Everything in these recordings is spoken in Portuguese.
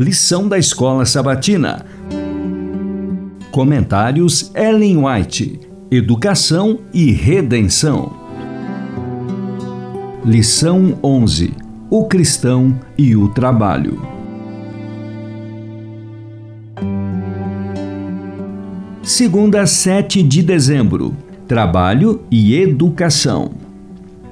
Lição da Escola Sabatina. Comentários Ellen White. Educação e Redenção. Lição 11. O cristão e o trabalho. Segunda, 7 de dezembro. Trabalho e educação.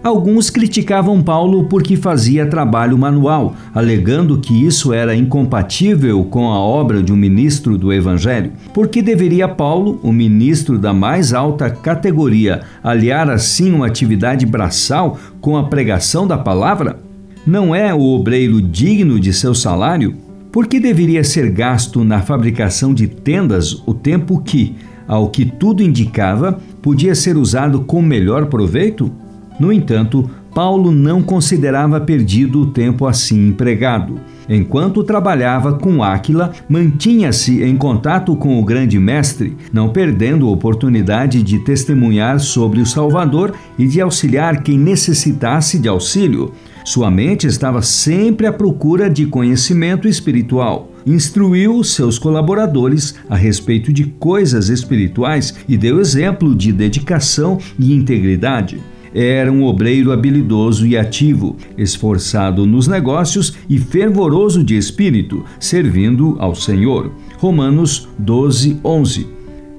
Alguns criticavam Paulo porque fazia trabalho manual, alegando que isso era incompatível com a obra de um ministro do Evangelho. Por que deveria Paulo, o ministro da mais alta categoria, aliar assim uma atividade braçal com a pregação da palavra? Não é o obreiro digno de seu salário? Por que deveria ser gasto na fabricação de tendas o tempo que, ao que tudo indicava, podia ser usado com melhor proveito? No entanto, Paulo não considerava perdido o tempo assim empregado. Enquanto trabalhava com Áquila, mantinha-se em contato com o grande mestre, não perdendo a oportunidade de testemunhar sobre o Salvador e de auxiliar quem necessitasse de auxílio. Sua mente estava sempre à procura de conhecimento espiritual. Instruiu seus colaboradores a respeito de coisas espirituais e deu exemplo de dedicação e integridade. Era um obreiro habilidoso e ativo, esforçado nos negócios e fervoroso de espírito, servindo ao Senhor. Romanos 12, 11.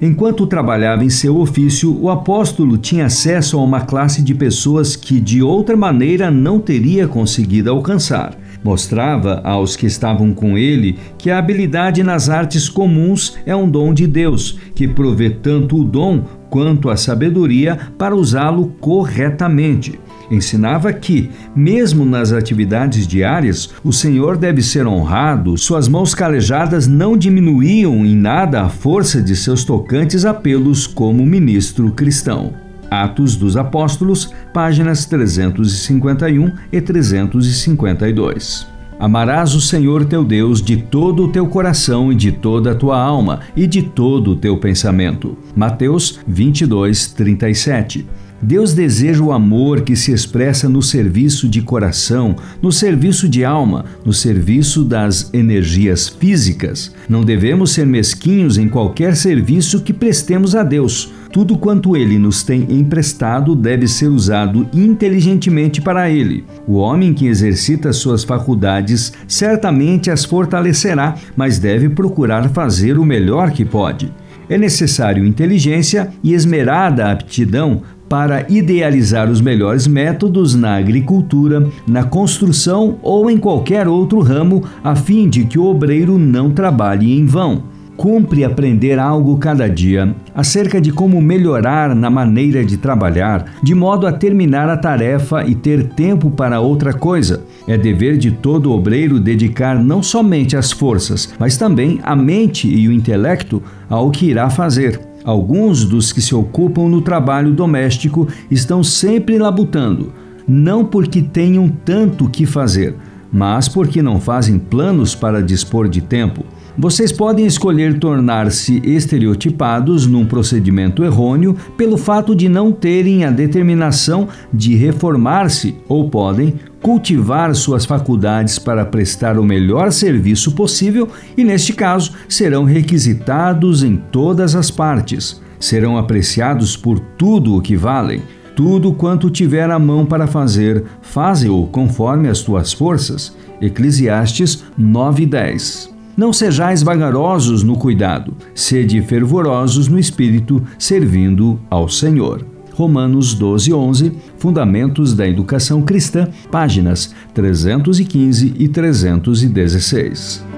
Enquanto trabalhava em seu ofício, o apóstolo tinha acesso a uma classe de pessoas que de outra maneira não teria conseguido alcançar. Mostrava aos que estavam com ele que a habilidade nas artes comuns é um dom de Deus, que provê tanto o dom quanto a sabedoria para usá-lo corretamente. Ensinava que, mesmo nas atividades diárias, o Senhor deve ser honrado, suas mãos calejadas não diminuíam em nada a força de seus tocantes apelos como ministro cristão. Atos dos Apóstolos, páginas 351 e 352. Amarás o Senhor teu Deus de todo o teu coração e de toda a tua alma e de todo o teu pensamento. Mateus 22, 37. Deus deseja o amor que se expressa no serviço de coração, no serviço de alma, no serviço das energias físicas. Não devemos ser mesquinhos em qualquer serviço que prestemos a Deus. Tudo quanto ele nos tem emprestado deve ser usado inteligentemente para ele. O homem que exercita suas faculdades certamente as fortalecerá, mas deve procurar fazer o melhor que pode. É necessário inteligência e esmerada aptidão para idealizar os melhores métodos na agricultura, na construção ou em qualquer outro ramo, a fim de que o obreiro não trabalhe em vão. Cumpre aprender algo cada dia acerca de como melhorar na maneira de trabalhar, de modo a terminar a tarefa e ter tempo para outra coisa. É dever de todo obreiro dedicar não somente as forças, mas também a mente e o intelecto ao que irá fazer. Alguns dos que se ocupam no trabalho doméstico estão sempre labutando, não porque tenham tanto que fazer, mas porque não fazem planos para dispor de tempo. Vocês podem escolher tornar-se estereotipados num procedimento errôneo pelo fato de não terem a determinação de reformar-se, ou podem cultivar suas faculdades para prestar o melhor serviço possível e, neste caso, serão requisitados em todas as partes. Serão apreciados por tudo o que valem. Tudo quanto tiver a mão para fazer, faze-o conforme as tuas forças. Eclesiastes 9:10. Não sejais vagarosos no cuidado, sede fervorosos no espírito, servindo ao Senhor. Romanos 12, 11, Fundamentos da Educação Cristã, páginas 315 e 316.